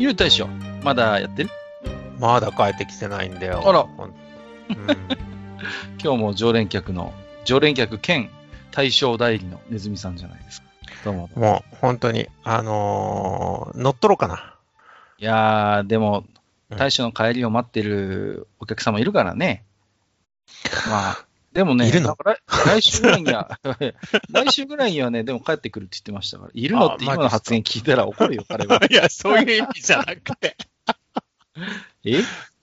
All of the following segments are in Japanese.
ゆう大将、まだやってる？まだ帰ってきてないんだよ。あら うん、今日も常連客の、常連客兼大将代理のネズミさんじゃないですか。どうも。もう本当に、あのー乗っ取ろうかな。いやー、でもう、ん大将の帰りを待ってるお客様いるからね。まあ、でもね、いるの？来来週ぐらいには、来週ぐらいにはね、でも帰ってくるって言ってましたから、いるのって今の発言聞いたら怒るよ、彼は。いや、そういう意味じゃなくて。え？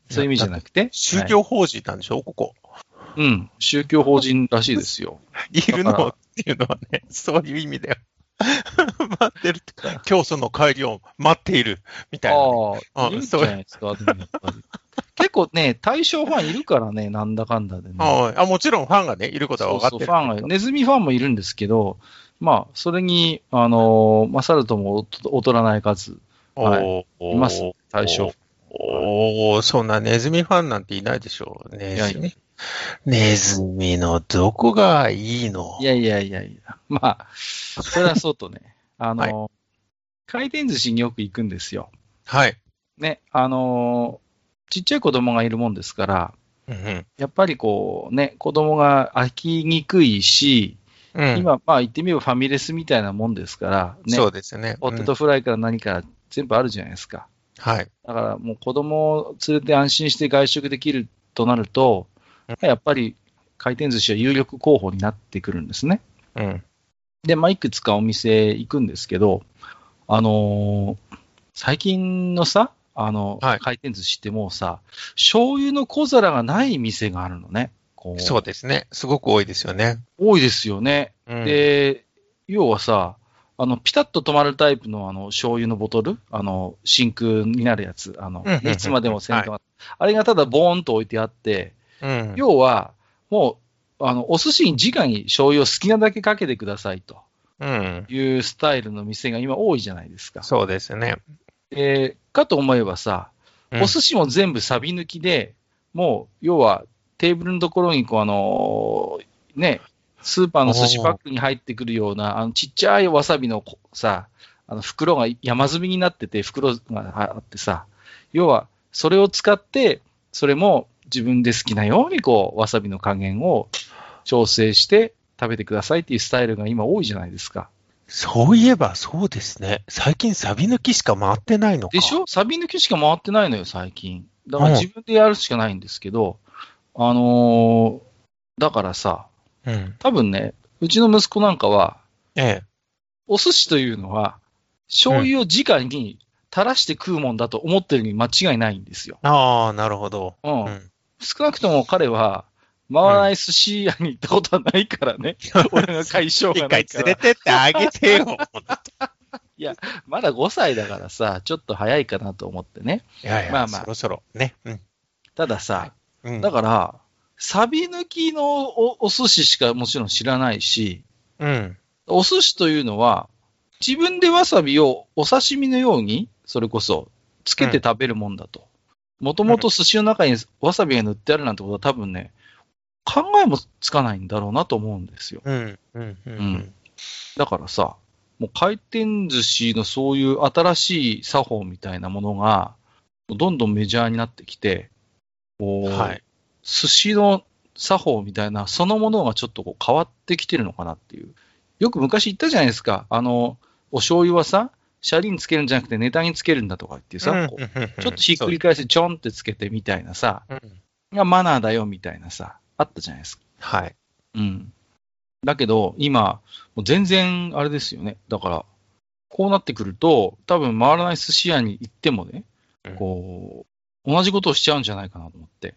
そういう意味じゃなくて？宗教法人なんでしょ、ここ。はいうん、宗教法人らしいですよ。いるのっていうのはね、そういう意味だよ。待ってるって。今日その帰りを待っている、みたいなね、ああ、うんいるんじゃないですか、でもやっぱり結構ね、対象ファンいるからね、なんだかんだでね。はいあもちろんファンがね、いることは分かってる。そうそうファンが、ネズミファンもいるんですけど、まあ、それに、あのー、勝るとも劣らない数、はいいます、対象。おおそんなネズミファンなんていないでしょう。ネズミ。ネズミのどこがいいの？いやいやいやいや、まあ、それはそうとね、あのー回転寿司によく行くんですよ。はい。ね、あのーちっちゃい子供がいるもんですから、うんやっぱりこうね、子供が飽きにくいし、うん。うん、今、まあ言ってみればファミレスみたいなもんですから、ね、そうですよね。ポテうんトフライから何から全部あるじゃないですか。はい。だからもう子供を連れて安心して外食できるとなるとうん、やっぱり回転寿司は有力候補になってくるんですね。うん。で、まあ、いくつかお店行くんですけど、あのー最近のさ、あの、はい回転寿司ってもうさ、醤油の小皿がない店があるのね。こうそうですね。すごく多いですよね。多いですよね。うん、で、要はさ、あの、ピタッと止まるタイプのあの、醤油のボトル？あの、真空になるやつ。あのいつまでも洗濯、あれがただボーンと置いてあって、うん。要は、もう、あの、お寿司に直に醤油を好きなだけかけてくださいとうん。いうスタイルの店が今多いじゃないですか。そうですね。で、かと思えばさ、うんお寿司も全部サビ抜きで、もう、要は、テーブルのところに、こう、あのーね、スーパーの寿司パックに入ってくるような、あの、ちっちゃいわさびのこさ、あの、袋が山積みになってて、袋があってさ、要は、それを使って、それも自分で好きなように、こう、わさびの加減を調整して食べてくださいっていうスタイルが今多いじゃないですか。そういえばそうですね。最近サビ抜きしか回ってないのか。でしょ？サビ抜きしか回ってないのよ、最近。だからうん自分でやるしかないんですけど、あのーだからさ、うん。多分ね、うちの息子なんかは、ええ。お寿司というのは、醤油を直に垂らして食うもんだと思ってるに間違いないんですよ。ああ、なるほど。うん。うん。少なくとも彼は、回らない寿司屋に行ったことはないからね。俺が解消が一回ないから。連れてってあげてよ。まだ5歳だからさ、ちょっと早いかなと思ってね。いやいや、まあまあそろそろ。ね。うん。たださ、うん。だから、サビ抜きのおお寿司しかもちろん知らないし、うん。お寿司というのは、自分でわさびをお刺身のように、それこそ、つけて食べるもんだと。もともと寿司の中にわさびが塗ってあるなんてことは多分ね、考えもつかないんだろうなと思うんですよ。うん。うん。ううんん。だからさ、もう回転寿司のそういう新しい作法みたいなものが、どんどんメジャーになってきて、こうはい。寿司の作法みたいな、そのものがちょっとこう変わってきてるのかなっていう。よく昔言ったじゃないですか。あの、お醤油はさ、シャリにつけるんじゃなくてネタにつけるんだとか言ってさ、ちょっとひっくり返してちょんってつけてみたいなさ、がマナーだよみたいなさ、あったじゃないですか。はい。うん。だけど、今、もう全然あれですよね。だから、こうなってくると、多分回らない寿司屋に行ってもね、うんこう、同じことをしちゃうんじゃないかなと思って。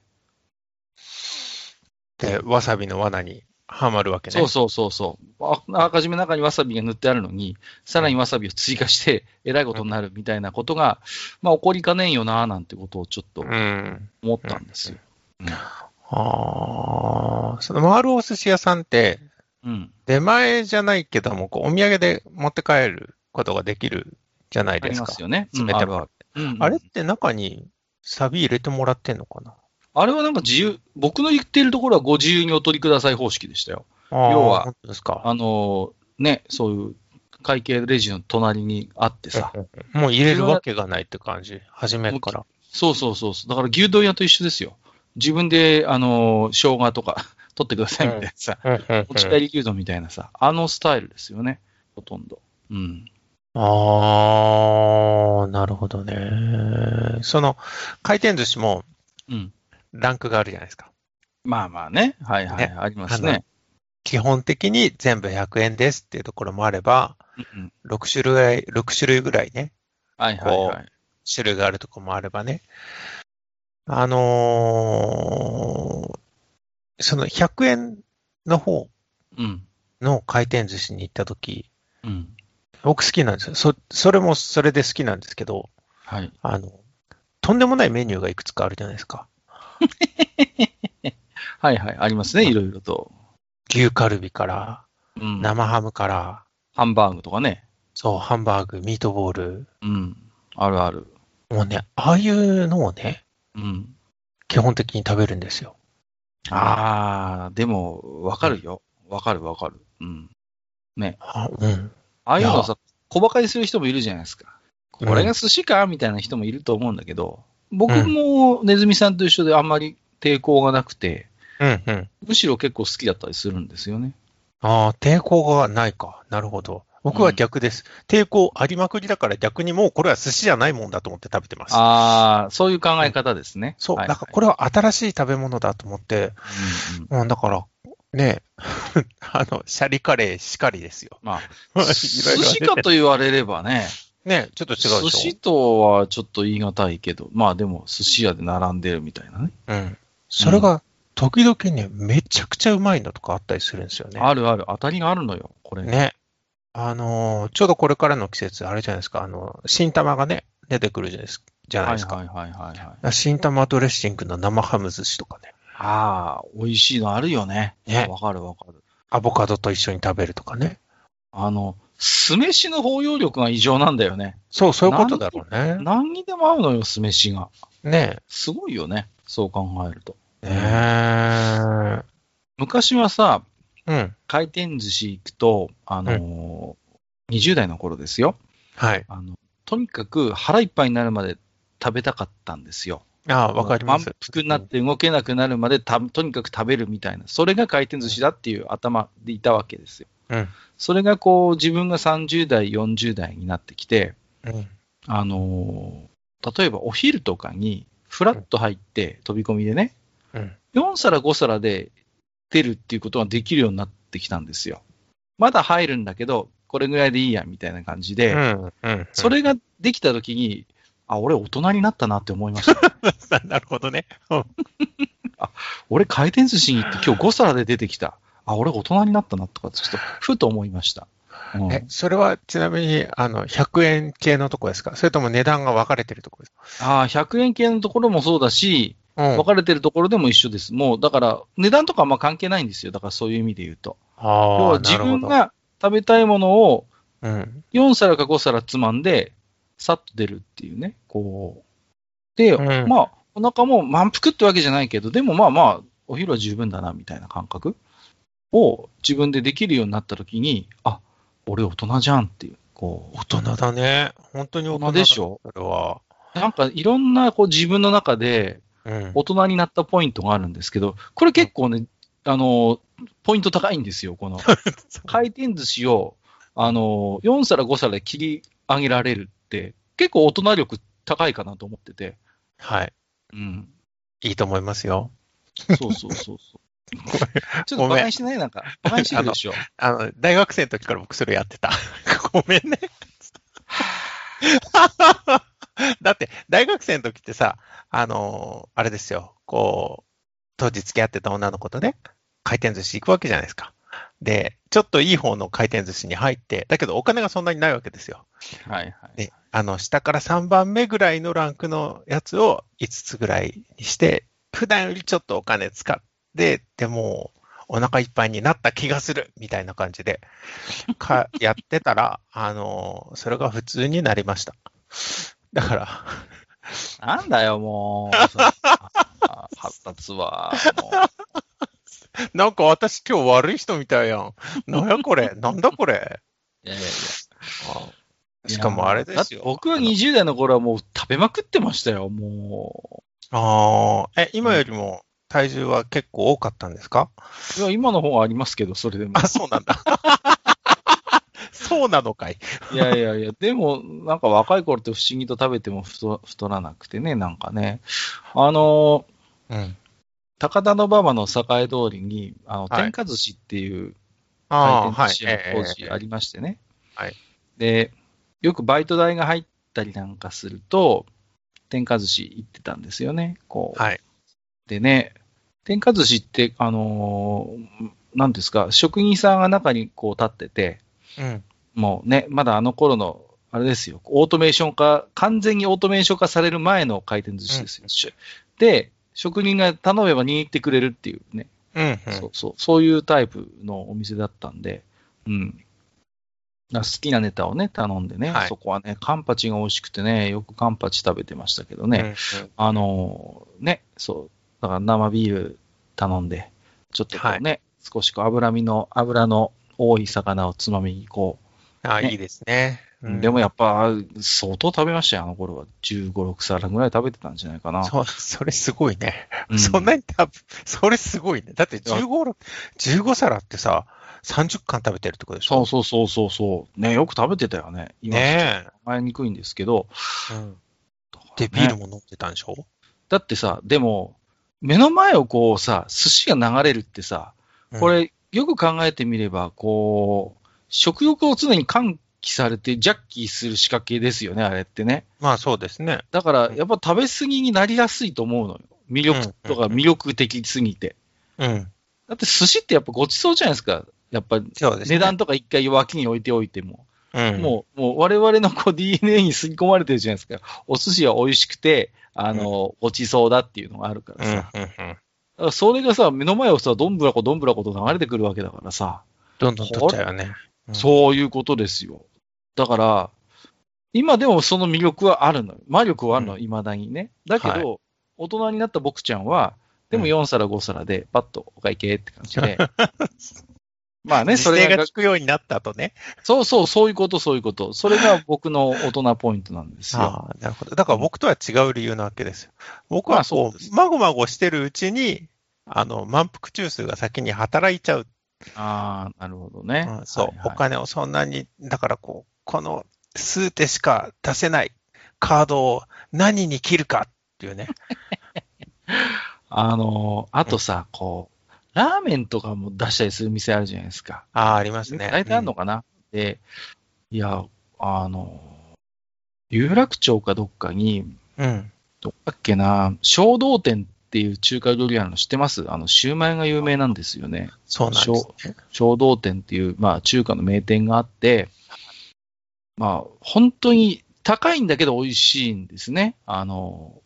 で、わさびの罠にはまるわけね。そうそうそうそう。ああらかじめ中にわさびが塗ってあるのに、さらにわさびを追加して、えらいことになるみたいなことが、まあ起こりかねんよな、なんてことをちょっとうん。思ったんですよ。ああ、その回るお寿司屋さんって、うん。出前じゃないけども、こうお土産で持って帰ることができるじゃないありですか。ますよね。うん詰めてもらあれって中にサビ入れてもらってんのかな？あれはなんか自由、僕の言っているところはご自由にお取りください方式でしたよ。要は。あのーね、そういう会計レジの隣にあってさ、もう入れるわけがないって感じ？初めから。そうそうそうそう。だから牛丼屋と一緒ですよ。自分で、あのー生姜とか 取ってくださいみたいなさ、持ち帰り牛丼みたいなさ、あのスタイルですよね。ほとんど。うん。ああ、なるほどね。その、回転寿司もうん。ランクがあるじゃないですか。まあまあね。はいはい。ねありますね。基本的に全部100円ですっていうところもあれば、うんうん6種類、6種類ぐらいね、はいはいはい。種類があるところもあればね。あのーその100円の方うん。の回転寿司に行ったとき、うん。僕好きなんですよ。そ、それもそれで好きなんですけど、はい。あの、とんでもないメニューがいくつかあるじゃないですか。はいはい。ありますね。いろいろと。牛カルビから、うん。生ハムから、ハンバーグとかね。そう、ハンバーグ、ミートボール。うん。あるある。もうね、ああいうのをね、うん。基本的に食べるんですよ。ああ、でも、わかるよ。わかるわかる。うん。あうん。ああいうのさ、小馬鹿にする人もいるじゃないですか。これが寿司かみたいな人もいると思うんだけど、僕もネズミさんと一緒であんまり抵抗がなくて、うん、うん。むしろ結構好きだったりするんですよね。ああ、抵抗がないか。なるほど。僕は逆です。抵抗ありまくりだから逆にもうこれは寿司じゃないもんだと思って食べてます。ああ、そういう考え方ですね。そう、はいだからこれは新しい食べ物だと思って、うんうんうん、だから、ね、あの、シャリカレーしかりですよ。まあ、寿司かと言われればね、ね、ちょっと違うでしょ。寿司とはちょっと言い難いけど、まあでも寿司屋で並んでるみたいなね。うん。それが、時々ね、めちゃくちゃうまいのとかあったりするんですよね。あるある、当たりがあるのよ、これ。ね。あのーちょうどこれからの季節、あれじゃないですか、あの、新玉がね、出てくるじゃないですじゃないですか。はいはいはいはいはい。新玉ドレッシングの生ハム寿司とかね。ああ、美味しいのあるよね。ねわかるわかる。アボカドと一緒に食べるとかね。あの、酢飯の包容力が異常なんだよね。そう、そういうことだろうね。何にでも合うのよ、酢飯が。ねすごいよね。そう考えると。え。ね昔はさ、え。うん。回転寿司行くと、あのー20代の頃ですよ。はい。あの、とにかく腹いっぱいになるまで食べたかったんですよ。ああ、わかります。満腹になって動けなくなるまでた、とにかく食べるみたいな。それが回転寿司だっていう頭でいたわけですよ。うん。それがこう、自分が30代、40代になってきて、うん。あのー例えばお昼とかに、フラッと入って、飛び込みでね、うん。4皿5皿で出るっていうことができるようになってきたんですよ。まだ入るんだけど、これぐらいでいいや、みたいな感じで、うん。うん。それができたときに、あ、俺大人になったなって思いました。なるほどね。うん俺回転寿司に行って今日5皿で出てきた。あ、俺大人になったなとか、ちょっとふと思いました。うんえ、それはちなみに、あの、100円系のとこですか？それとも値段が分かれてるとこですあー100円系のところもそうだし、分かれてるところでも一緒です。もう、だから、値段とかあんま関係ないんですよ。だからそういう意味で言うと。要は自。分が食べたいものをうん。4皿か5皿つまんで、さっと出るっていうね。こう。で、うんまあ、お腹も満腹ってわけじゃないけど、でもまあまあ、お昼は十分だな、みたいな感覚を自分でできるようになったときに、あ、俺大人じゃんっていう。こ大人だね。本当に大人だでしょ？それは。う。なんかいろんなこう自分の中でうん。大人になったポイントがあるんですけど、これ結構ね、あの、ポイント高いんですよ、この。回転寿司を、あの、4皿5皿で切り上げられるって、結構大人力高いかなと思ってて。はい。うん。いいと思いますよ。そうそうそうそう。ちょっと馬鹿にしてないなんか。馬鹿にしてるでしょ。あの、大学生の時から僕それやってた。ごめんね。だって、大学生の時ってさ、あのーあれですよ、こう、当時付き合ってた女の子とね、回転寿司行くわけじゃないですか。で、ちょっといい方の回転寿司に入って、だけどお金がそんなにないわけですよ。はいはい。で、あの、下から3番目ぐらいのランクのやつを5つぐらいにして、普段よりちょっとお金使って、でも、お腹いっぱいになった気がするみたいな感じで、か、やってたら、あの、それが普通になりました。だから、なんだよ、もう。発達は。なんか私今日悪い人みたいやん。なんやこれ？なんだこれ？いやいやいやあしかもあれですよ。僕は20代の頃はもう食べまくってましたよ、もああ、え、今よりも体重は結構多かったんですか？う。いや、今の方がありますけど、それでも。あ、そうなんだ。そうなのかい？いやいやいや、でも、なんか若い頃って不思議と食べても太太らなくてね、なんかね。あの、うん。高田馬場の栄通りに、あの、はい天下寿司っていう回転寿。司屋が当時ありましてね。はいで、よくバイト代が入ったりなんかすると、天下寿司行ってたんですよね。こう。はい。でね、天下寿司って、あのーなんですか、職人さんが中にこう立ってて、うん。もうね、まだあの頃の、あれですよ、オートメーション化、完全にオートメーション化される前の回転寿司ですよ。しで、職人が頼めば握ってくれるっていうね、うん、うん。そうそう、そういうタイプのお店だったんで、うん。好きなネタをね、頼んでね、はい。そこはね、カンパチが美味しくてね、よくカンパチ食べてましたけどね、うんうん。あのーね、そう、だから生ビール頼んで、ちょっとこうね、少しこう脂身の、脂の多い魚をつまみにこあ、ねいいですね。う、うんでもやっぱ相当食べましたよ、あの頃は。15、6皿ぐらい食べてたんじゃないかな。そ、それすごいね。うんそんなに多分、それすごいね。だって15、15皿ってさ、30貫食べてるってことでしょ？そうそうそうそうそう。ね、よく食べてたよね。今ね考えにくいんですけど。え。うん。ねビールも飲んでたんでしょ？だってさ、でも、目の前をこうさ、寿司が流れるってさ、こ、れ、よく考えてみれば、こう、食欲を常に喚起されて、ジャッキーする仕掛けですよね、あれってね。うんまあそうですね。だから、やっぱ食べ過ぎになりやすいと思うのよ。魅力とかうんうんうん魅力的すぎて。うん。だって寿司ってやっぱごちそうじゃないですか。やっぱそうですね。値段とか一回脇に置いておいても。うん。もう、もう我々のこう DNA に吸い込まれてるじゃないですか。お寿司は美味しくて、あの、ごちそうだっていうのがあるからうん、さ。うん、うん。だからそれがさ、目の前をさ、どんぶらこどんぶらこと流れてくるわけだからさ。どんどん取っちゃうよね。うんそういうことですよ。だから、今でもその魅力はあるのよ。魔力はあるの、う未だにね。だけど、は大人になった僕ちゃんは、でもうん4皿5皿で、パッとお会計って感じで。まあね、それがが効、くようになった後ね。そうそう、そういうこと、そういうこと。それが僕の大人ポイントなんですよ。ああ、なるほど。だから僕とは違う理由なわけですよ。僕まはこう、まごまごしてるうちに、あの、満腹中枢が先に働いちゃう。ああ、なるほどね。うんそう、はいはいお金をそんなに、だからこう、この数手しか出せないカードを何に切るかっていうね。あのーあとさ、こう、ラーメンとかも出したりする店あるじゃないですか。ああ、ありますね。大体あるのかな、で、いや、あの、有楽町かどっかに、うん。どっかっけな、小道店っていう中華料理屋の知ってます？あの、シューマイが有名なんですよね。そうなんですね。小道店っていう、まあ、中華の名店があって、まあ、本当に高いんだけど美味しいんですね。あの、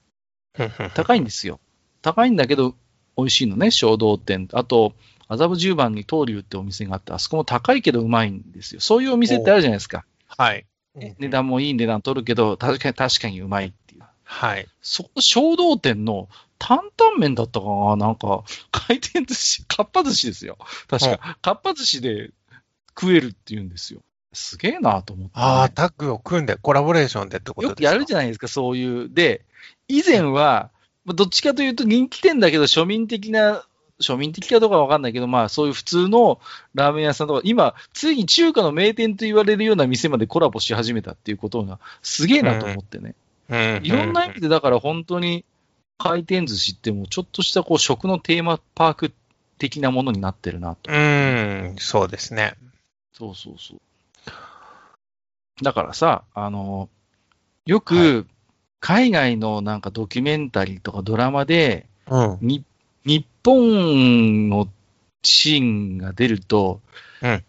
高いんですよ。高いんだけど美味しいのね、小道店。あと、麻布十番に東流ってお店があって、あそこも高いけどうまいんですよ。そういうお店ってあるじゃないですか。はい。値段もいい値段取るけど、確かに確かにうまいっていう。はい。そこ、小道店の担々麺だったかな？なんか、回転寿司、かっぱ寿司ですよ。確か。かっぱ寿司で食えるって言うんですよ。すげえなと思って、ね。ああ、タッグを組んで、コラボレーションでってことですか？よくやるじゃないですか、そういう。で、以前は、まあどっちかというと人気店だけど庶民的な、庶民的かどうかわかんないけど、まあそういう普通のラーメン屋さんとか、今、ついに中華の名店と言われるような店までコラボし始めたっていうことが、すげえなと思ってね。うんいろんな意味で、だから本当に回転寿司ってもうちょっとしたこう食のテーマパーク的なものになってるなと。うん、そうですね。そうそうそう。だからさ、あの、よはく海外のなんかドキュメンタリーとかドラマで、うん。に日本のシーンが出ると、うん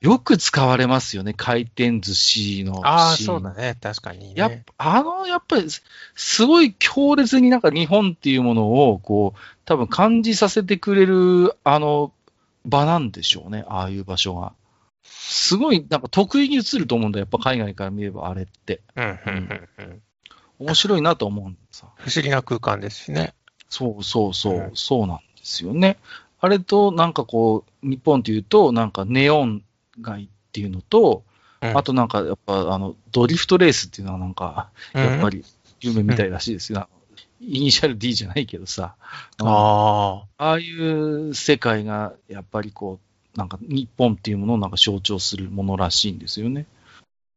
よく使われますよね、回転寿司の。ああ、そうだね。確かにね。やっぱ、あの、やっぱり、すごい強烈になんか日本っていうものを、こう、多分感じさせてくれる、あの、場なんでしょうね、ああいう場所が。すごい、なんか得意に映ると思うんだよ、やっぱ海外から見ればあれって。うん、うん、うんうん。面白いなと思うんださ。不思議な空間ですしね。そうそうそう、うんそうなんですよね。あれと、なんかこう、日本っていうと、なんかネオン街っていうのと、うんあとなんかやっぱ、あの、ドリフトレースっていうのはなんか、やっぱり。り夢みたいらしいですよ。イニシャル D じゃないけどさ。うんあああいう世界が、やっぱりこう、なんか日本っていうものをなんか象徴するものらしいんですよね。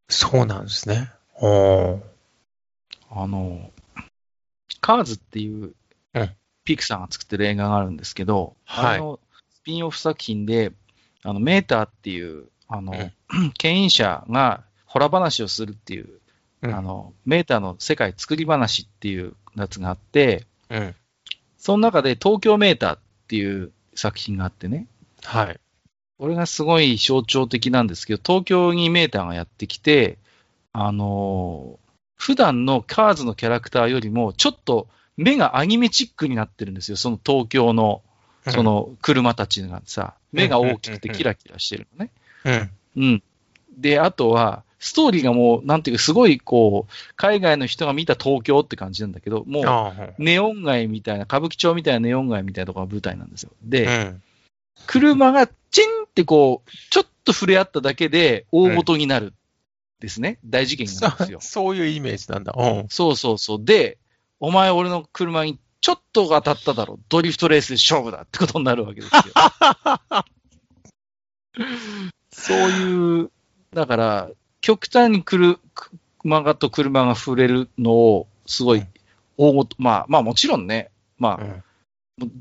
あ、そうなんですね。おーあの、カーズっていううん、ピクサーが作ってる映画があるんですけど、はいあのスピンオフ作品で、あの、メーターっていう、あの、うん牽引者がホラ話をするっていう、うんあの、メーターの世界作り話っていうやつがあって、うん。その中で東京メーターっていう作品があってね、はい。これがすごい象徴的なんですけど、東京にメーターがやってきて、あのー普段のカーズのキャラクターよりも、ちょっと目がアニメチックになってるんですよ。その東京の、その車たちがさ、目が大きくてキラキラしてるのね。うん。うん。で、あとは、ストーリーがもう、なんていうか、すごいこう、海外の人が見た東京って感じなんだけど、もう、ネオン街みたいな、歌舞伎町みたいなネオン街みたいなところが舞台なんですよ。で、うん。車がチンってこう、ちょっと触れ合っただけで大事になる。ですね。大事件になるんですよ。そういうイメージなんだ。うん。そうそうそう。で、お前俺の車にちょっと当たっただろ。ドリフトレースで勝負だってことになるわけですよ。そういう、だから、極端に来る、車がと車が触れるのを、すごいうん、大ごと、まあ、まあもちろんね、まあ、うん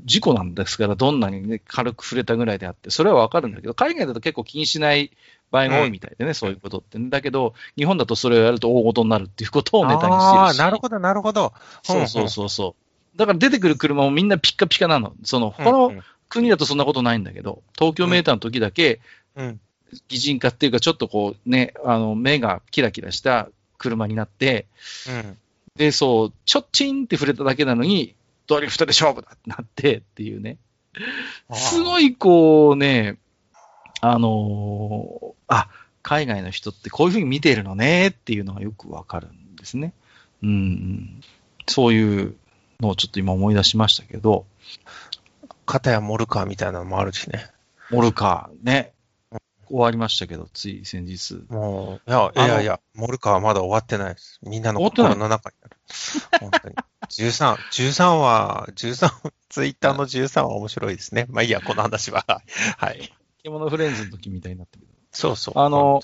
事故なんですから、どんなにね、軽く触れたぐらいであって、それはわかるんだけど、海外だと結構気にしない場合が多いみたいでね、そういうことってね。だけど、日本だとそれをやると大事になるっていうことをネタにしてるし。ああ、なるほど、なるほど。そうそうそうそう。だから出てくる車もみんなピッカピカなの。その、うん。他の国だとそんなことないんだけど、東京メーターの時だけ、うん。擬人化っていうか、ちょっとこうね、あの、目がキラキラした車になって、うん。で、そう、ちょっちんって触れただけなのに、ドリフトで勝負だってなってっていうね。すごい。いこうね、あのーあ、海外の人ってこういうふうに見てるのねっていうのがよくわかるんですね。うんうん。そういうのをちょっと今思い出しましたけど、片やモルカーみたいなのもあるしね。モルカーね、終わりましたけど、つい先日。もう、いや、いやいや、モルカーはまだ終わってないです。みんなの心の中にある。本当に。13、13は、13、ツイッターの13は面白いですね。まあいいや、この話は。はい。獣フレンズの時みたいになってる。そうそう。あの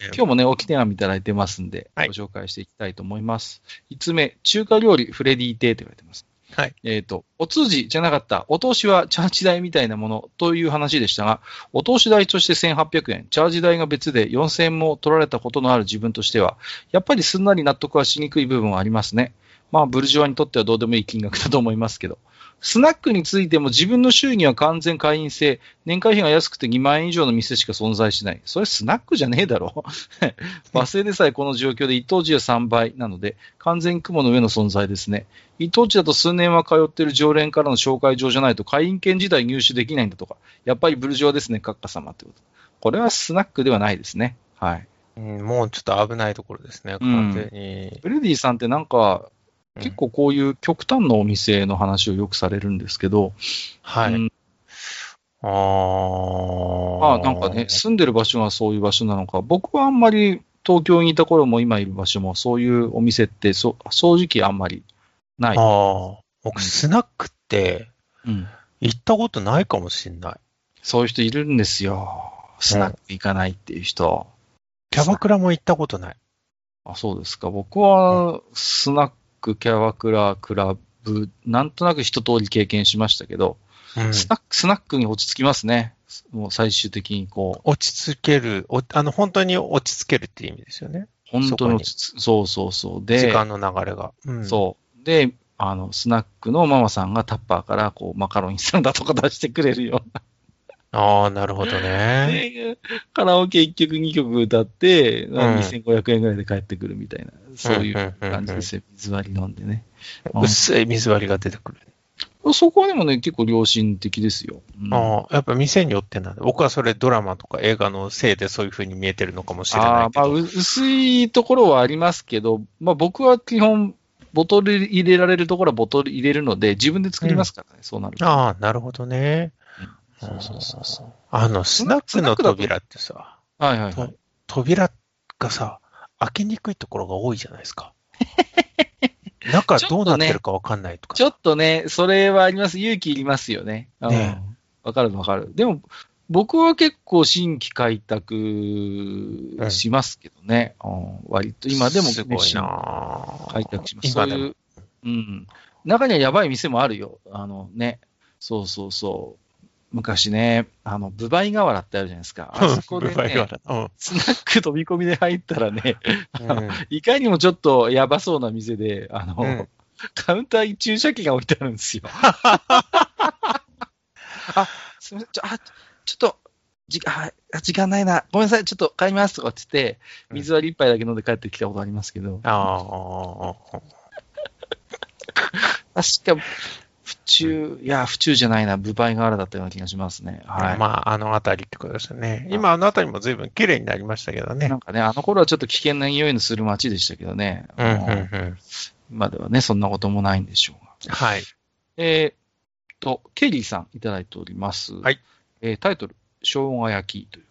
今日もね、置き手紙いただいてますんで、はいご紹介していきたいと思います。5つ目、中華料理フレディ亭と言われてます。はい。えっ、と、お通じじゃなかった、お通しはチャージ代みたいなものという話でしたが、お通し代として1800円、チャージ代が別で4000円も取られたことのある自分としては、やっぱりすんなり納得はしにくい部分はありますね。まあ、ブルジョワにとってはどうでもいい金額だと思いますけど。スナックについても自分の収益は完全会員制、年会費が安くて2万円以上の店しか存在しない。それスナックじゃねえだろ。バス停でさえこの状況で一等地は3倍なので、完全に雲の上の存在ですね。一等地だと数年は通っている常連からの紹介状じゃないと会員権自体入手できないんだとか。やっぱりブルジョワですね、閣下様ってこと。これはスナックではないですね。はい。うんもうちょっと危ないところですね、完全に。ブレディさんってなんか、うん結構こういう極端なお店の話をよくされるんですけど、はい。うんあまあなんかね、住んでる場所がそういう場所なのか、僕はあんまり東京にいた頃も今いる場所もそういうお店ってそ正直あんまりない。ああ。うん僕、スナックってうん、行ったことないかもしんない。そういう人いるんですよ。スナック行かないっていう人。キャバクラも行ったことない。あ、そうですか。僕はスナック、キャバクラ、クラブ、なんとなく一通り経験しましたけど、うんスナック、スナックに落ち着きますね。もう最終的にこう、落ち着ける、おあの、本当に落ち着けるっていう意味ですよね。本当に落ち着く。そうそうそう。で、時間の流れが。うんそう。で、あの、スナックのママさんがタッパーから、こう、マカロニサラダとか出してくれるような。ああ、なるほどね。で、カラオケ1曲2曲歌って、ん2500円ぐらいで帰ってくるみたいな、そういう感じですよ。水割り飲んでね。うん薄い水割りが出てくる。そこはでもね、結構良心的ですよ。うんああ、やっぱ店によってなんだ。僕はそれドラマとか映画のせいでそういう風に見えてるのかもしれないけど。あーまあ、う薄いところはありますけど、まあ僕は基本、ボトル入れられるところはボトル入れるので、自分で作りますからね、そうなると。ああ、なるほどね。そうそうそうそう。あの、スナックの扉ってさ、はいはいはい。扉がさ、開けにくいところが多いじゃないですか。中どうなってるかわかんないとか。ちょっとね、それはあります。勇気いりますよね。うんねわかるわかる。でも、僕は結構新規開拓しますけどね。うん割と今でもすごい新規な開拓します。そういう、うん。中にはやばい店もあるよ。あのね。そうそうそう。昔ね、あの、ブバイ河原ってあるじゃないですか。あそこでブバイね、柄うん。スナック飛び込みで入ったらね、うん。いかにもちょっとやばそうな店で、あの、うん。カウンターに注射器が置いてあるんですよ。あ、すみません、ちょ、あ、ちょっと、じああ時間ないな。ごめんなさい、ちょっと帰りますとかって言って、水割り一杯だけ飲んで帰ってきたことありますけど、あ あ、確か、府中、いや、府中じゃないな、部売河原だったような気がしますね。はい。まあ、あの辺りってことですよね。今、あの辺りも随分綺麗になりましたけどねな。んかね、あの頃はちょっと危険な匂いのする街でしたけどね。うん、うん。今ではね、そんなこともないんでしょうが。はい。えーっと、ケリーさんいただいております。はい。えータイトル、生姜焼きという。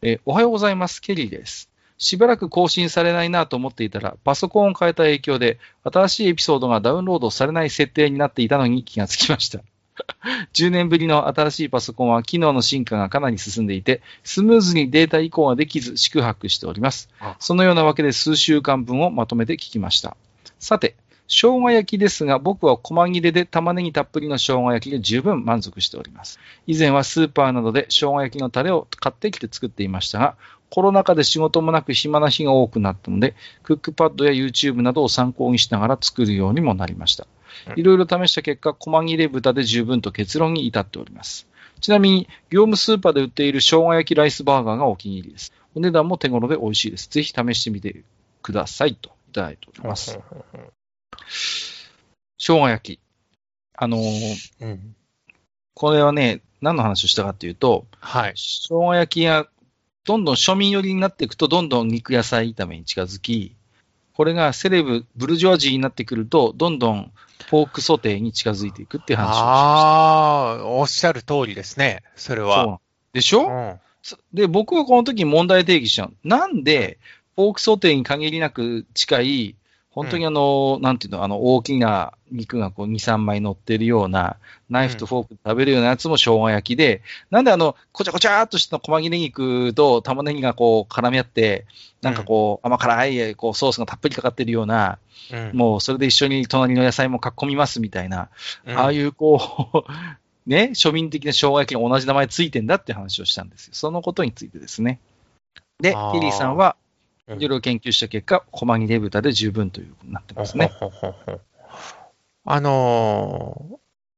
えーおはようございます。ケリーです。しばらく更新されないなと思っていたら、パソコンを変えた影響で、新しいエピソードがダウンロードされない設定になっていたのに気がつきました。10年ぶりの新しいパソコンは機能の進化がかなり進んでいて、スムーズにデータ移行ができず、宿泊しておりますあ。そのようなわけで数週間分をまとめて聞きました。さて、生姜焼きですが、僕は細切れで玉ねぎたっぷりの生姜焼きで十分満足しております。以前はスーパーなどで生姜焼きのタレを買ってきて作っていましたが、コロナ禍で仕事もなく暇な日が多くなったので、クックパッドや YouTube などを参考にしながら作るようにもなりましたう。んいろいろ試した結果、細切れ豚で十分と結論に至っております。ちなみに、業務スーパーで売っている生姜焼きライスバーガーがお気に入りです。お値段も手頃で美味しいです。ぜひ試してみてくださいといただいております。生姜焼き。あのーうん。これはね、何の話をしたかっていうと、はい。生姜焼きがどんどん庶民寄りになっていくと、どんどん肉野菜炒めに近づき、これがセレブ、ブルジョワジーになってくると、どんどんポークソテーに近づいていくっていう話をしまああ、おっしゃる通りですね。それした。そうは。でしょ、うん。で、僕はこの時問題定義しちゃう。なんで、ポークソテーに限りなく近い、本当にあの、なんていうの、あの、大きな肉がこう2、3枚乗ってるような、ナイフとフォークで食べるようなやつも生姜焼きで、なんであの、こちゃこちゃーっとした細切れ肉と玉ねぎがこう絡み合って、なんかこう、甘辛いこうソースがたっぷりかかってるような、うん。もうそれで一緒に隣の野菜も囲みますみたいな、うん。ああいうこう、ね、庶民的な生姜焼きが同じ名前ついてんだって話をしたんですよ。そのことについてですね。で、あー。ケリーさんは、うんいろいろ研究した結果、細切れ豚で十分ということになってますね。ほほほほあのー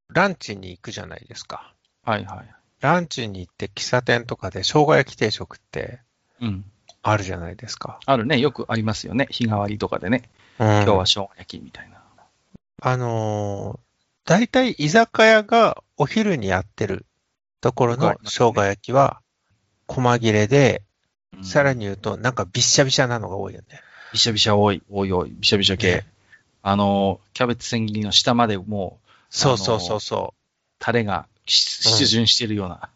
ランチに行くじゃないですか。はいはい。ランチに行って喫茶店とかで生姜焼き定食ってうん。あるじゃないですか。あるね。よくありますよね。日替わりとかでね。今今日は生姜焼きみたいな。あのー大体居酒屋がお昼にやってるところの生姜焼きは、細切れで、うんさらに言うと、なんかびっしゃびしゃなのが多いよね。びしゃびしゃ多い。多い多い。びしゃびしゃ系。ねあの、キャベツ千切りの下までもう、そうそうそうそタレが出順してるような、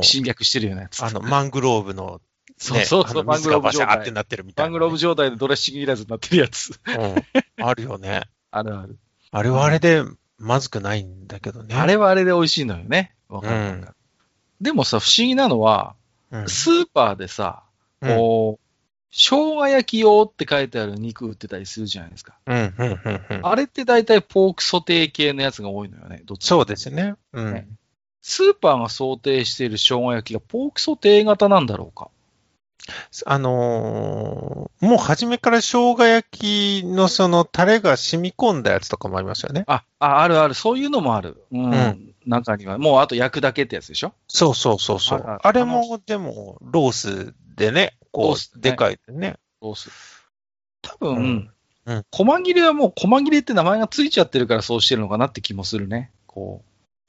う侵略してるようなやつ。う。あの、マングローブの、そうね、そうそう、あのマングローブ状水がバシャーって態。なってるみたいなね、マングローブ状態でドレッシングいらずになってるやつ。うん。あるよね。あるある。あれはあれでまずくないんだけどね。あれはあれで美味しいのよね。わかるわかる。うんでもさ、不思議なのは、うん、スーパーでさ、うんこう、生姜焼き用って書いてある肉売ってたりするじゃないですか。うん、うん、うん、うん。あれって大体ポークソテー系のやつが多いのよね。どっちかそうですね。うん。ねスーパーが想定している生姜焼きがポークソテー型なんだろうか。あのーもう初めから生姜焼きのそのタレが染み込んだやつとかもありますよね。あ、あ、あるある、そういうのもある。うん。うん中には、もうあと焼くだけってやつでしょ？そうそうそうそう。あああれも、でも、ロースでね、こロースう、ねでかいでね。どうする多分、うんうん細切れはもう細切れって名前がついちゃってるからそうしてるのかなって気もするね。こ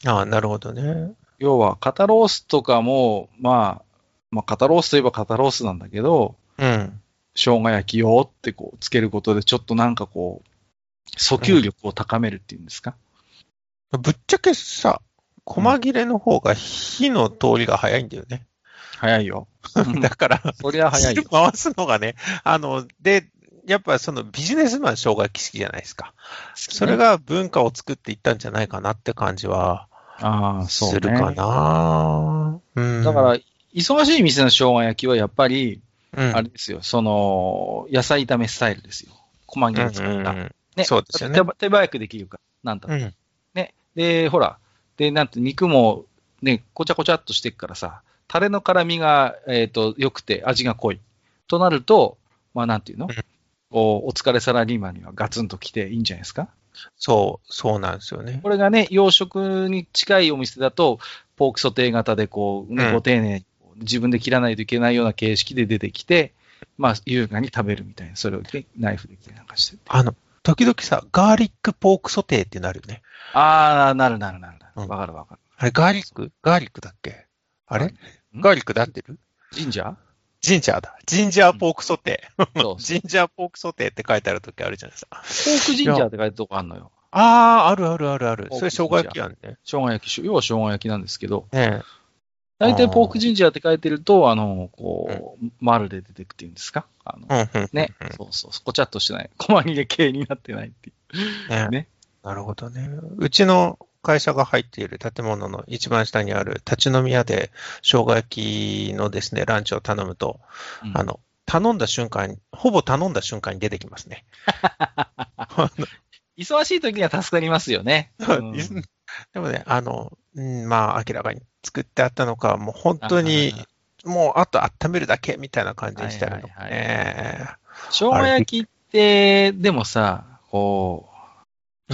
う。ああ、なるほどね。要は、肩ロースとかも、まあ、まあ、肩ロースといえば肩ロースなんだけど、うん。生姜焼き用ってこう、つけることで、ちょっとなんかこう、訴求力を高めるっていうんですか？ぶっちゃけさ、細切れの方が火の通りが早いんだよね。早いよ。うん だから、そりゃ早いよ。回すのがね、あの、で、やっぱそのビジネスマン生姜焼き好きじゃないですか。それが文化を作っていったんじゃないかなって感じはああ、そうね。するかな。うん。だから、忙しい店の生姜焼きはやっぱり、うん、あれですよ、その、野菜炒めスタイルですよ。細切れ使った。うんうんうんね。そうですよね手手早くできるから、なんだうん。ね。で、ほら、で、なんて肉もね、こちゃこちゃっとしてっからさ、タレの辛みが、えっ、と、良くて味が濃い。となると、まあなんていうの、うんこうお疲れサラリーマンにはガツンと来ていいんじゃないですか？そう、そうなんですよね。これがね、洋食に近いお店だと、ポークソテー型でこう、ね、うんご丁寧に自分で切らないといけないような形式で出てきて、まあ、優雅に食べるみたいな、それをねナイフで切りなんかしてて。あの、時々さ、ガーリックポークソテーってなるよね。ああ、なるなるなるなる。うんわかるわかる。あれ、ガーリック？ガーリックだっけ？あれ？ん？ガーリックで合ってる？ジンジャー？ジンジャーだ。ジンジャーポークソテー。そう。ジンジャーポークソテーって書いてある時あるじゃないですか。ポークジンジャーって書いてるとこあるのよ。ああ、あるあるあるある。それ生姜焼きやんね。生姜焼き、要は生姜焼きなんですけど、ね大体ポークジンジャーって書いてると、あの、こう、丸で出てくっていうんですか？あの、え。うんうん。ね、そうそう、こちゃっとしてない。細切れ系になってないっていう。ねねなるほどね。うちの会社が入っている建物の一番下にある立ち飲み屋で生姜焼きのですね、ランチを頼むと、うんあの、頼んだ瞬間に、ほぼ頼んだ瞬間に出てきますね。忙しい時には助かりますよね。うんでもね、あの、うんまあ、明らかに作ってあったのか、もう本当に、もうあと温めるだけみたいな感じにしてあるのかはいね。生姜焼きって、でもさ、こう、うん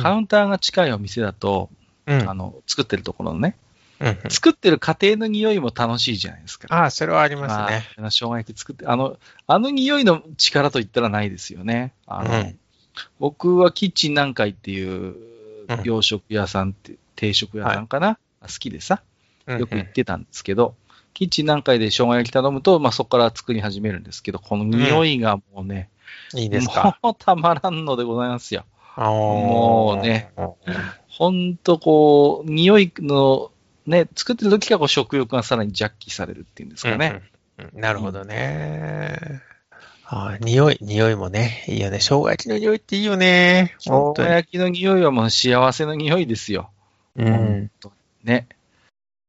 カウンターが近いお店だと、うん。あの、作ってるところのね、うんうん作ってる過程の匂いも楽しいじゃないですか。ああ、それはありますね。まあ生姜焼き作って、あの、あの匂いの力と言ったらないですよね。あの、うん僕はキッチン南海っていううん洋食屋さんって、定食屋さんかな、好きでさ、うんよく行ってたんですけど、キッチン南海で生姜焼き頼むと、まあそこから作り始めるんですけど、この匂いがもうね、いいですか？もうたまらんのでございますよ。ももうね。ほんとこう、匂いの、ね、作ってる時からこう食欲がさらにジャッキされるっていうんですかね。うんうんなるほどね。ああ匂い、匂いもね、いいよね。生姜焼きの匂いっていいよね。生。姜焼きの匂いはもう幸せの匂いですよ。うん。ね。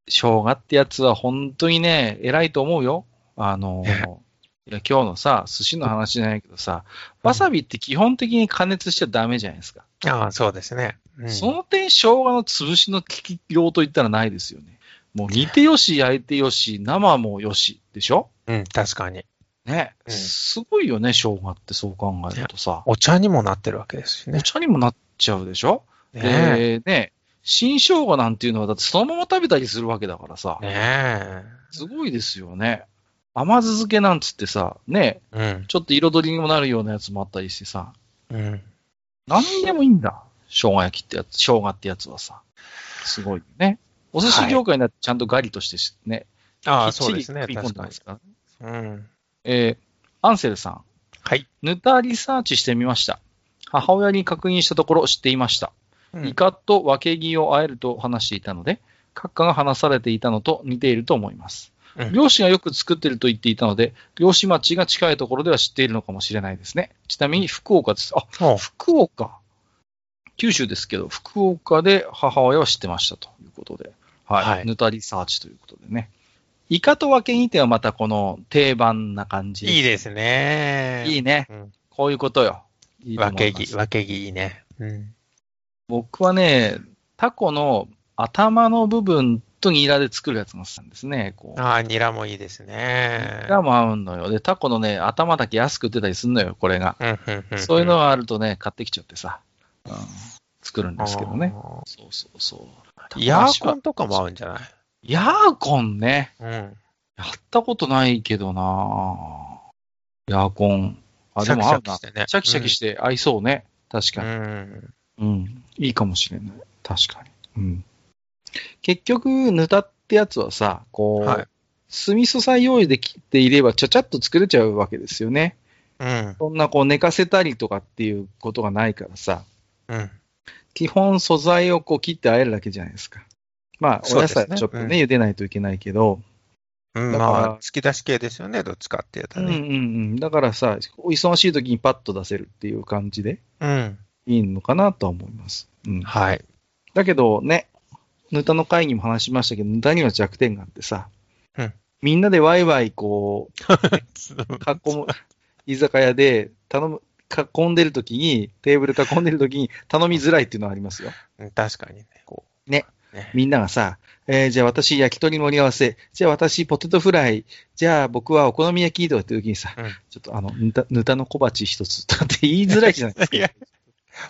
生姜ってやつは本当にね、偉いと思うよ。あの、いや今日のさ、寿司の話じゃないけどさ、わさびって基本的に加熱しちゃダメじゃないですか。ああ、そうですね。うんその点、生姜の潰しの効きようと言ったらないですよね。もう煮てよし、焼いてよし、生もよし、でしょ？うん、確かに。ね、うんすごいよね、生姜ってそう考えるとさ。お茶にもなってるわけですしねお。茶にもなっちゃうでしょ？ねで、ね、新生姜なんていうのはだってそのまま食べたりするわけだからさえ。。ねすごいですよね。甘酢漬けなんつってさ、ね、え。うん。ちょっと彩りにもなるようなやつもあったりしてさ、うん。何にでもいいんだ。生姜焼きってやつ、生姜ってやつはさ。すごいよね。お寿司業界になってちゃんとガリとしてしね、ああ、きっちりそうですね。食い込んでます。か？ら。うん。えーアンセルさん。はい。ヌタリサーチしてみました。母親に確認したところ知っていました。うんイカと分け木を和えると話していたので、閣下が話されていたのと似ていると思います。うん漁師がよく作っていると言っていたので、漁師町が近いところでは知っているのかもしれないですね。ちなみに福岡です。あ、お福岡。九州ですけど、福岡で母親は知ってましたということで。はい。はいヌタリサーチということでね。イカと分け木ってはまたこの定番な感じ。いいですね。いいね。うんこういうことよ。いい分け木、分いいね。うん。僕はね、タコの頭の部分とニラで作るやつが好きなんですね。こう。ああ、ニラもいいですね。ニラも合うのよ。で、タコのね、頭だけ安く売ってたりすんのよ、これが。そういうのがあるとね、買ってきちゃってさ、うん、作るんですけどね。あそうそうそう。ーヤーコンンとかも合うんじゃない？ヤーコンね。うん。やったことないけどなヤーコン。あ、シャキシでも合うな。ャキしてね。シャキシャキして合いそうね。確かうに。ん。うん。いいかもしれない。確かに。うん。結局、ぬたってやつはさ、こう、はい酢味噌さえ用意できていれば、ちゃちゃっと作れちゃうわけですよね。うん。そんなこう寝かせたりとかっていうことがないからさ、うん。基本素材をこう切ってあえるだけじゃないですか。まあ、お野菜ちょっとね、うん茹でないといけないけど、うん、まあ、突き出し系ですよね、どっちかっていうとうんうんうね。ん。だからさ、お忙しい時にパッと出せるっていう感じでうん。いいのかなとは思います。うん。はい。だけどね、ヌタの会議も話しましたけど、ヌタには弱点があってさ、うんみんなでワイワイこう、囲む、居酒屋で頼む、囲んでる時に、テーブル囲んでる時に頼みづらいっていうのはありますよ。うん確かにね。こう。ね。ねみんながさ、えーじゃあ私焼き鳥盛り合わせ、じゃあ私ポテトフライ、じゃあ僕はお好み焼きとかって時にさ、うんちょっとあの、ぬた、ぬたの小鉢一つとかって言いづらいじゃないですか。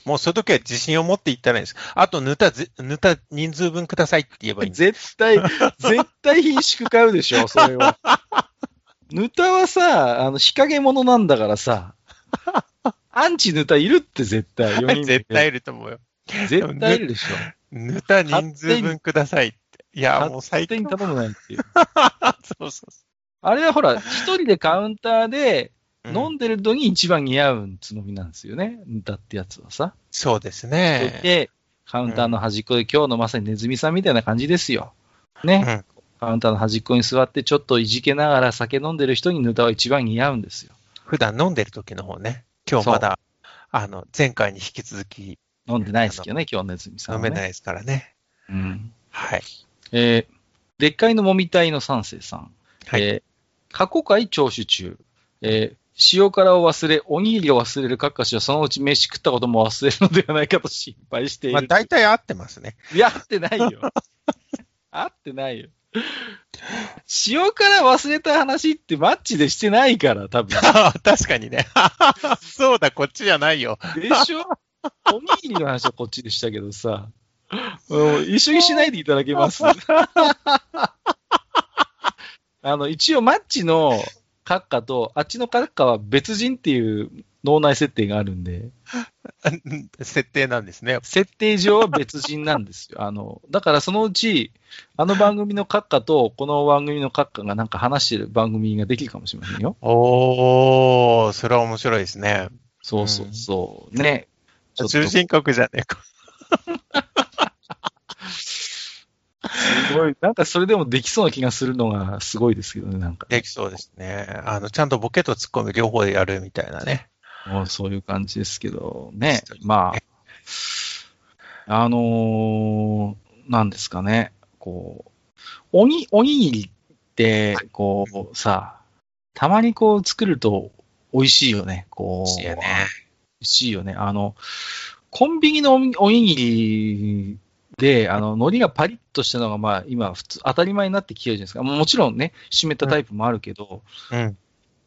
もうそういう時は自信を持って言ったらいいんです。あと、ぬたず、ぬた人数分くださいって言えばいいんです。絶対、絶対品種買うでしょ、それは。ぬたはさ、あの、日陰者なんだからさ、アンチぬたいるって絶対。4人絶対いると思うよ。絶対いるでしょ。ぬた人数分くださいって。いや、もう最勝手近に頼むなんていう。そうそうそあれはほら、一人でカウンターでう。飲んでる時に一番似合うつもりなんですよね。ぬたってやつはさ。そうですね。で、カウンターの端っこで今日のまさにネズミさんみたいな感じですよ。ね。うんカウンターの端っこに座ってちょっといじけながら酒飲んでる人にぬたは一番似合うんですよ。普段飲んでる時の方ね。今日まだ、あの、前回に引き続き飲んでないですけどね、今日のネズミさんは、ね。飲めないですからね。うん。はい。えー、でっかいのもみたいの三世さん。はいえー過去回聴取中。えー、塩辛を忘れ、おにぎりを忘れるカッカ氏はそのうち飯食ったことも忘れるのではないかと心配していまあ、る。大体合ってますね。いや、合ってないよ。合ってないよ。塩辛忘れた話ってマッチでしてないから、多分。確かにね。そうだ、こっちじゃないよ。でしょ？おにぎりの話はこっちでしたけどさ。うん一緒にしないでいただけます？あの、一応マッチの閣下と、あっちの閣下は別人っていう脳内設定があるんで、設定なんですね。設定上は別人なんですよ。あの、だからそのうち、あの番組の閣下と、この番組の閣下がなんか話してる番組ができるかもしれませんよ。おー、それは面白いですね。そうそうそう。ね。ちょっと中心国じゃねえか。すごい、なんかそれでもできそうな気がするのがすごいですけどね、なんか。できそうですね。あの、ちゃんとボケとツッコミ両方でやるみたいなね。もうそういう感じですけど、ねまあ、あのーなんですかね。こう、おに、おにぎりって、こう、さ、たまにこう作ると美味しいよね。こう。美味しいよね美味しいよね。あの、コンビニのおにおにぎりで、あの、海苔がパリッとしたのが、まあ、今、普通、当たり前になってきてるじゃないですか。もちろんね、湿ったタイプもあるけど、うん。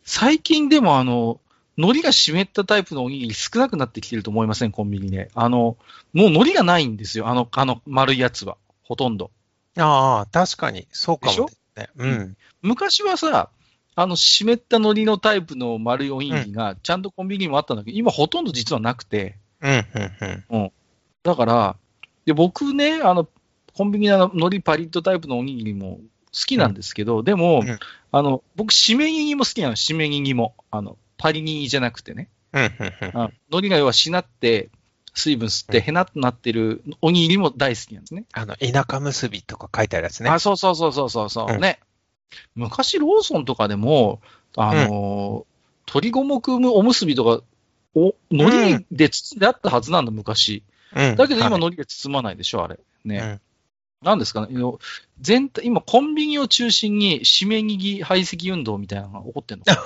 最近でもあの、海苔が湿ったタイプのおにぎり少なくなってきてると思いません、コンビニで。あの、もう海苔がないんですよ、あの、あの丸いやつは。ほとんど。ああ、確かに、そうかも。うん。昔はさ、あの、湿った海苔のタイプの丸いおにぎりが、ちゃんとコンビニにもあったんだけど、今ほとんど実はなくて。うん、うん、うん。だから、で僕ね、あの、コンビニの海苔パリッとタイプのおにぎりも好きなんですけど、でも、うんあの、僕、締め切りも好きなの、締め切りも。あの、パリ切りじゃなくてね。海苔が要はしなって、水分吸って、うんへなっとなってるおにぎりも大好きなんですね。あの、田舎結びとか書いてあるやつね。あ、そうそうそうそうそうそう、うんね。昔ローソンとかでも、あのー鶏五目おむすびとか、お、海苔で包んであったはずなんだ、昔。うん。だけど今はい海苔で包まないでしょ、あれ。ね。うんなんですかね？よ全体、今コンビニを中心に締め切り排斥運動みたいなのが起こってるのかな？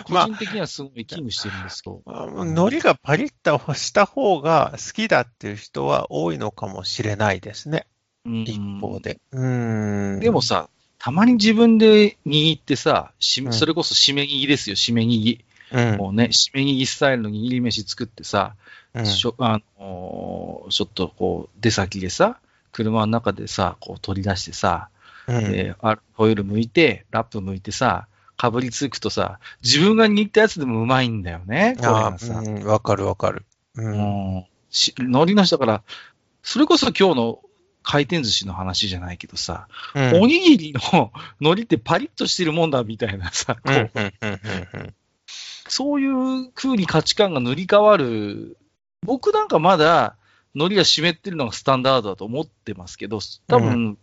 個まあ人的にはすごい危惧してるんですけど。あ海苔がパリッとした方が好きだっていう人は多いのかもしれないですね。うん一方。で。うん。でもさ、たまに自分で握ってさ、しうんそれこそ締め握りですよ、締め握り。うん、もうね、締め握りスタイルの握り飯作ってさ、うんしょあのーちょっとこう、出先でさ、車の中でさ、こう取り出してさ、うんホイル剥いて、ラップ剥いてさ、かぶりつくとさ、自分が握ったやつでもうまいんだよね、これあがさ。ーうん、わかるわかる。うん。うんし海苔なしだから、それこそ今日の回転寿司の話じゃないけどさ、うんおにぎりの海苔ってパリッとしてるもんだみたいなさ、こうそういう風に価値観が塗り替わる。僕なんかまだ海苔が湿ってるのがスタンダードだと思ってますけど、多分、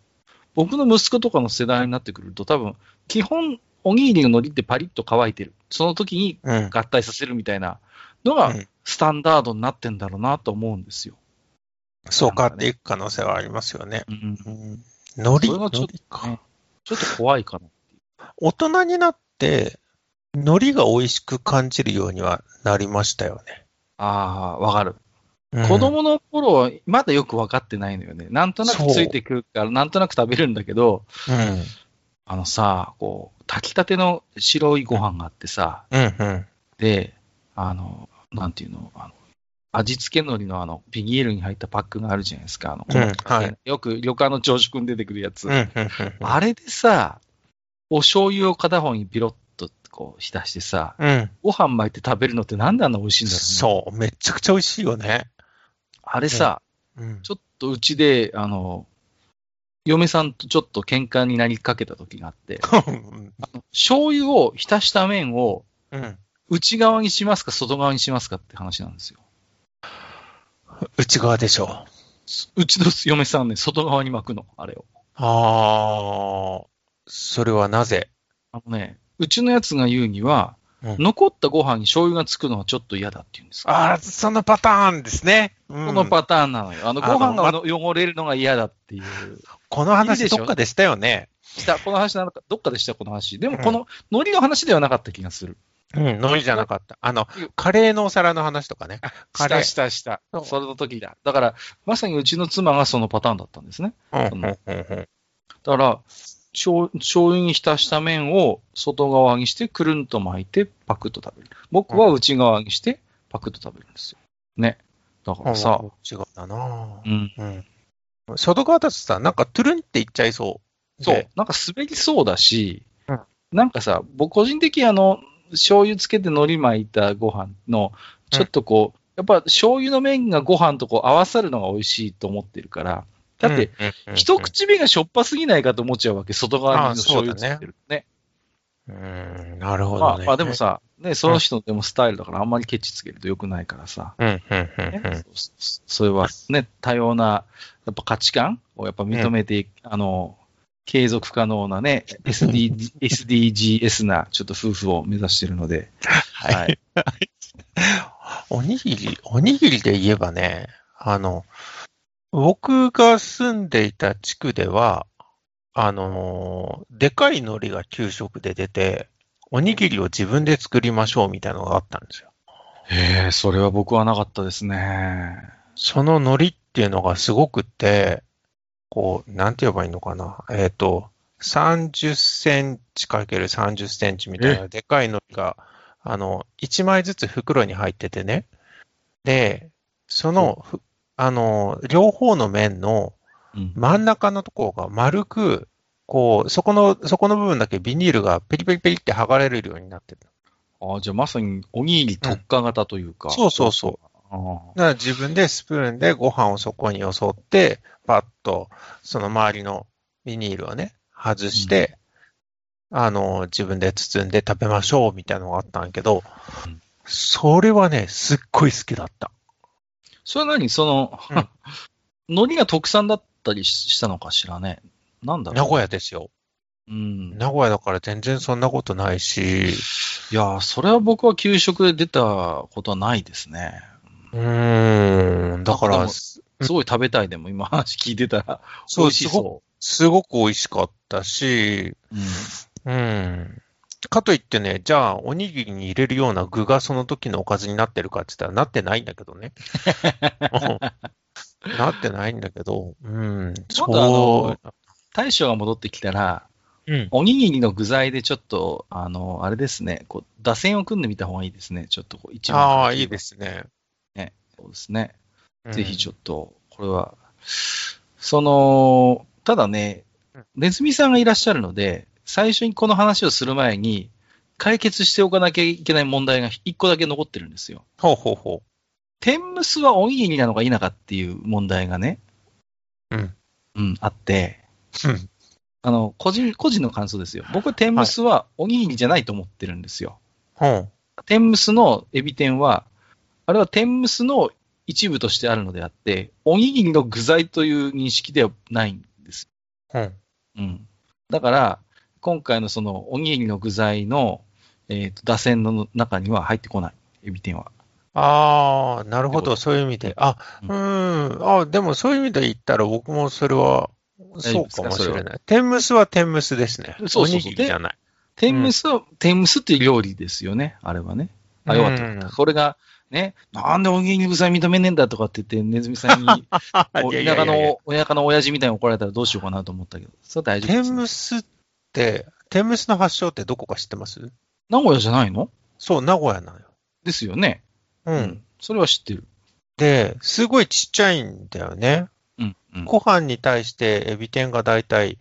僕の息子とかの世代になってくると、多分、基本、おにぎりの海苔ってパリッと乾いてる。その時にうん合体させるみたいなのがうんスタンダードになってんだろうなと思うんですよ。そう変わっていく可能性はありますよね。うん。うん海苔それがちょっと、ちょっと怖いかな。大人になって、海苔が美味しく感じるようにはなりましたよね。ああ、わかる。うん子供の頃はまだよく分かってないのよね。なんとなくついてくるから、なんとなく食べるんだけど、うん。あのさ、こう、炊きたての白いご飯があってさ、うんうん。で、あの、なんていうの、あの味付け海苔のあの、ビニールに入ったパックがあるじゃないですか。あの、うんはいよく旅館の朝食に出てくるやつ。あれでさ、お醤油を片方にピロッとこう浸してさ、うん。ご飯巻いて食べるのってなんであんな美味しいんだろうね。そう。めちゃくちゃ美味しいよね。あれさ、うん。ちょっとうちで、あの、嫁さんとちょっと喧嘩になりかけた時があって、醤油を浸した麺をうん。内側にしますか、外側にしますかって話なんですよ。内側でしょうちの嫁さんね、外側に巻くの、あれを。ああ、それはなぜ？あのね、うちのやつが言うには、うん残ったご飯に醤油がつくのはちょっと嫌だって言うんですよ。ああ、そのパターンですね。うんこのパターンなのよ。あの、ご飯が汚れるのが嫌だっていう。この話どっかでしたよね。した、この話なんか、どっかでした、この話。でも、うんこの、海苔の話ではなかった気がする。うん、海苔じゃなかった。あの、カレーのお皿の話とかね。カレーした、した、したそれの時だ。だから、まさにうちの妻がそのパターンだったんですね。うん、うん、うんうん。だから、醤醤油に浸した麺を外側にして、くるんと巻いて、パクッと食べる。僕は内側にして、パクッと食べるんですよ。ね。だからさ、違うだなうん。うん。外側だとさ、なんかトゥルンっていっちゃいそう。そうで。。なんか滑りそうだし、うんなんかさ、僕個人的にあの、醤油つけて海苔巻いたご飯の、ちょっとこう、やっぱ醤油の麺がご飯とこう合わさるのが美味しいと思ってるから、だって、うん、うんうん一口目がしょっぱすぎないかと思っちゃうわけ、外側に醤油ついてるね。うん、なるほどね。まあまあでも、さ、ね、その人のでもスタイルだからあんまりケチつけると良くないからさ、うん、うん、うん。それはね、多様な、やっぱ価値観をやっぱ認めてい、あの、継続可能なね、SD SDGs なちょっと夫婦を目指してるので、はい。おにぎり、おにぎりで言えばね、あの、僕が住んでいた地区では、あの、でかい海苔が給食で出て、おにぎりを自分で作りましょうみたいなのがあったんですよ。へえ、それは僕はなかったですね。その海苔っていうのがすごくって、こう、なんて言えばいいのかな。えっ、と、30センチかける30センチみたいなでかい海苔が、あの、1枚ずつ袋に入っててね。で、その、ふあの、両方の面のうん。真ん中のところが丸く、こう、そこの、そこの部分だけビニールがペリペリペリって剥がれるようになってる。あじゃあまさにおにぎり特化型というか。そうそうそうあだから自分でスプーンでご飯をそこによそって、パッとその周りのビニールをね、外して、あの、自分で包んで食べましょうみたいなのがあったんだけどうん、それはね、すっごい好きだった。それは何？その、うん 海苔が特産だったりしたのかしらね。なんだろう。名古屋ですよ。うん。名古屋だから全然そんなことないし、いやー、それは僕は給食で出たことはないですね。うーん、だからすごい食べたいでも、今話聞いてたら、そうすごく美味しかったし、う。うん。うん。かといってね、じゃあ、おにぎりに入れるような具がその時のおかずになってるかって言ったらなってないんだけどね。うんなってないんだけど、うん、今度あの大将が戻ってきたら、うん。おにぎりの具材でちょっと、あの、あれですね、こう、打線を組んでみた方がいいですね。ちょっとこう、一ああ、いいですね。そうですね。ぜひちょょっと、これは、その、ただねうん、ネズミさんがいらっしゃるので、最初にこの話をする前に、解決しておかなきゃいけない問題が一個だけ残ってるんですよ。ほうほうほ天むすはおにぎりなのか否かっていう問題がね、うん。うん、あって、う。うん。あの、個人、個人の感想ですよ。僕は天むすはおにぎりじゃないと思ってるんですよ。ほう。天むすのエビ天は、あれは天むすの一部としてあるのであって、おにぎりの具材という認識ではないんです。ほう。うん。だから、今回のそのおにぎりの具材の、えっ、と、打線の中には入ってこない。エビ天は。ああ、なるほど、そういう意味で。あ、ううん。あでもそういう意味で言ったら僕もそれは、そうかもしれない。天むすは天むすですね。そうそうそうおにぎりじゃない。天むすは、天むすっていう料理ですよね。あれはね。あ、よかったこれが、ね、なんでおにぎりの具材認めねえんだとかって言って、ネズミさんに、田舎の、田舎の親父みたいに怒られたらどうしようかなと思ったけど、それは大丈夫です、天むすって、天むすの発祥ってどこか知ってます？名古屋じゃないの？そう、名古屋なのよ。ですよね。うん。。それは知ってる。で、すごいちっちゃいんだよね。うん。うん。ご飯に対してエビ天がだいたい、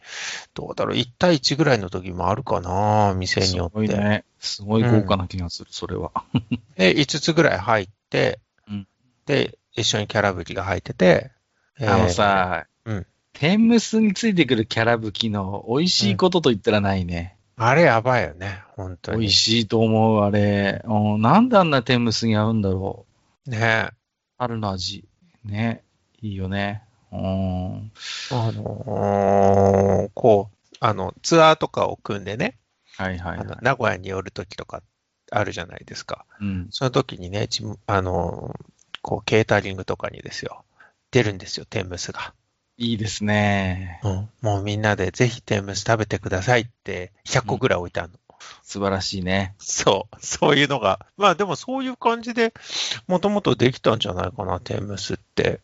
どうだろう、1対1ぐらいの時もあるかな、店によすごいって。ね。すごい豪華な気がする、それは。で、5つぐらい入って、うんで、一緒にキャラブリが入ってて、えーあのさ、うん天むすについてくるキャラ吹きの美味しいことと言ったらないね。あれやばいよね、本当に。美味しいと思う、あれ。うんなんであんな天むすに合うんだろう。ね春の味。ね。いいよね。うん。あのーこう、あの、ツアーとかを組んでね、はいはい、はい。名古屋に寄る時とかあるじゃないですか。うん。その時にね、ちあのーこう、ケータリングとかにですよ、出るんですよ、天むすが。いいですね。うん。もうみんなでぜひ天むす食べてくださいって、100個ぐらい置いてあるの。素晴らしいね。そう、そういうのが。まあでもそういう感じで、もともとできたんじゃないかな、天むすって。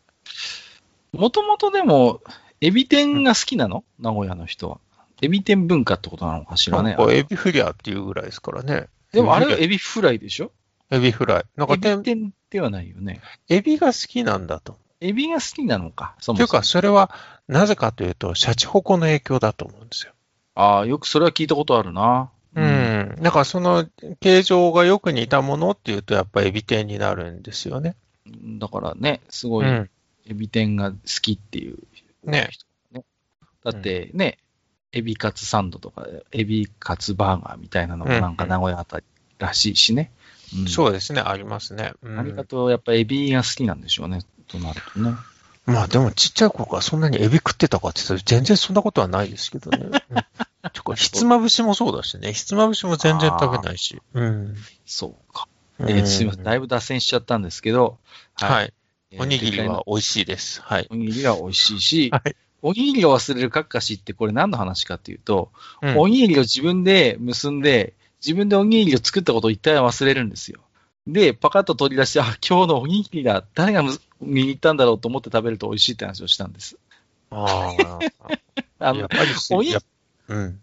もともとでも、エビ天が好きなの？名古屋の人は。エビ天文化ってことなのかしらねエビフリャーっていうぐらいですからね。でもあれはエビフライでしょ？エビフライ。なんかエビ天、天ではないよね。エビが好きなんだと。エビが好きなのか。そもそもというか、それは、なぜかというと、シャチホコの影響だと思うんですよ。ああ、よくそれは聞いたことあるな。うん。だからその形状がよく似たものっていうと、やっぱエビ天になるんですよね。うん。だからね、すごいうん。エビ天が好きっていうね人ね。だってね、エビカツサンドとか、エビカツバーガーみたいなのもなんか名古屋あたりらしいしね。うん、そうですね、ありますね。うん何かとやっぱエビが好きなんでしょうね。となるとね。まあでもちっちゃい頃からそんなにエビ食ってたかって言ったら全然そんなことはないですけどね。うんてかひつまぶしもそうだしね。ひつまぶしも全然食べないし。うん。そうか。うんえーすいません。だいぶ脱線しちゃったんですけど、はい。えーおにぎりは美味しいです。はい。おにぎりは美味しいし、はいおにぎりを忘れるカッカシってこれ何の話かっていうと、うんおにぎりを自分で結んで、自分でおにぎりを作ったことを一体忘れるんですよ。で、パカッと取り出して、あ、今日のおにぎりだ。誰がむ握ったんだろうと思って食べると美味しいって話をしたんです。あ ああ。やのおにやうん。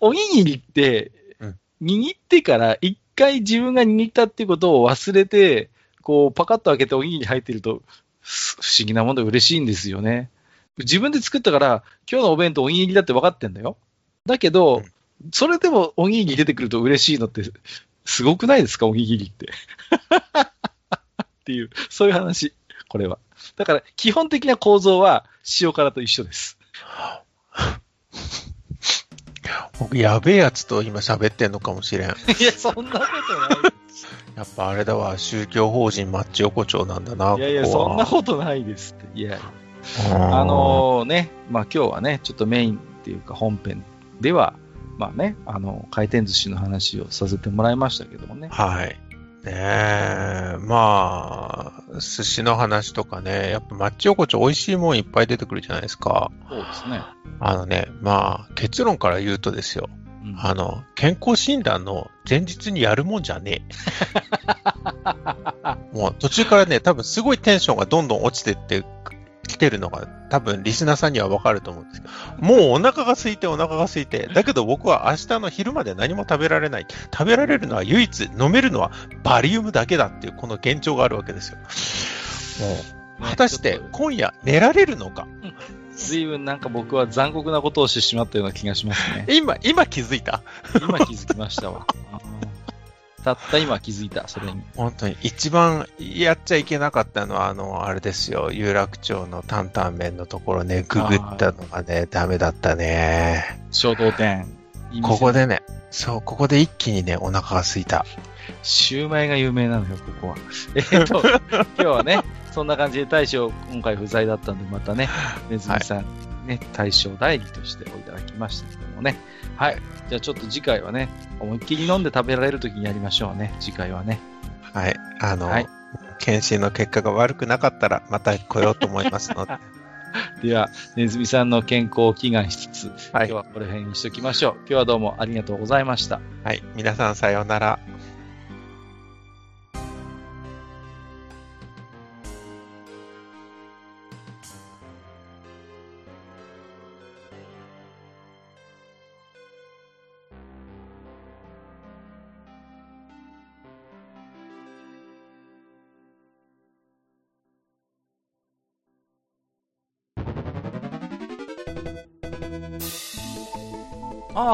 おにぎりってうん、握ってから一回自分が握ったっていうことを忘れて、こう、パカッと開けておにぎり入ってると、す不思議なもんで嬉しいんですよね。自分で作ったから、今日のお弁当おにぎりだって分かってんだよ。だけど、うんそれでもおにぎり出てくると嬉しいのって、すごくないですか、おにぎりって。っていう、そういう話、これは。だから、基本的な構造は塩辛と一緒です。僕、やべえやつと今喋ってんのかもしれん。やいや、そんなことない。っぱあれだわ、宗教法人マッチ横丁なんだな、いやいや、ここはそんなことないですって。いや、うんあのね、まあ今日はね、ちょっとメインっていうか本編では、まあね、あの、回転寿司の話をさせてもらいましたけどもね。はい。ねえ、まあ、寿司の話とかね、やっぱマッチ横丁美味しいもんいっぱい出てくるじゃないですか。そうですね。あのね、まあ、結論から言うとですよ。うんあの、健康診断の前日にやるもんじゃねえ。もう途中からね、多分すごいテンションがどんどん落ちてって、てるのが多分リスナーさんにはわかると思うんですけど、もうお腹が空いてお腹が空いて、だけど僕は明日の昼まで何も食べられない。食べられるのは唯一、飲めるのはバリウムだけだっていうこの現状があるわけですよ。もう、果たして今夜寝られるのか？随分なんか僕は残酷なことをしてしまったような気がしますね。今、今気づいた？今気づきましたわ。たった今気づいた、それに。本当に、一番やっちゃいけなかったのは、あの、あれですよ、有楽町の担々麺のところね、ググったのがね、ダメだったね。衝動店。ここでね、そう、ここで一気にね、お腹が空いた。シューマイが有名なのよ、ここは。えっと、今日はね、そんな感じで大将、今回不在だったんで、またね、ネズミさんにね、大将代理としておいただきましたけどもね。はい。じゃあちょっと次回はね、思いっきり飲んで食べられる時にやりましょうね、次回はね。はい。あの、はい検診の結果が悪くなかったら、また来ようと思いますので。では、ネズミさんの健康を祈願しつつ、はい今日はこの辺にしときましょう。今日はどうもありがとうございました。はい。皆さんさようなら。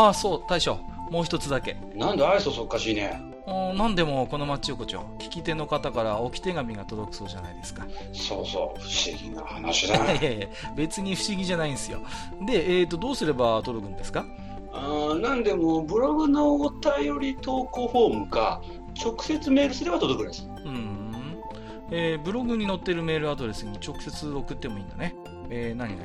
ああ、そう、大将。もう一つだけ。なんで愛想そっかしいね。うんなんでもこの町横丁、聞き手の方から置き手紙が届くそうじゃないですか。そうそう、不思議な話 いだやいやいや、別に不思議じゃないんですよ。で、えーと、どうすれば届くんですか？あーなんでも、ブログのお便り投稿フォームか、直接メールすれば届くらしい。うん。えーブログに載ってるメールアドレスに直接送ってもいいんだね。えー、何々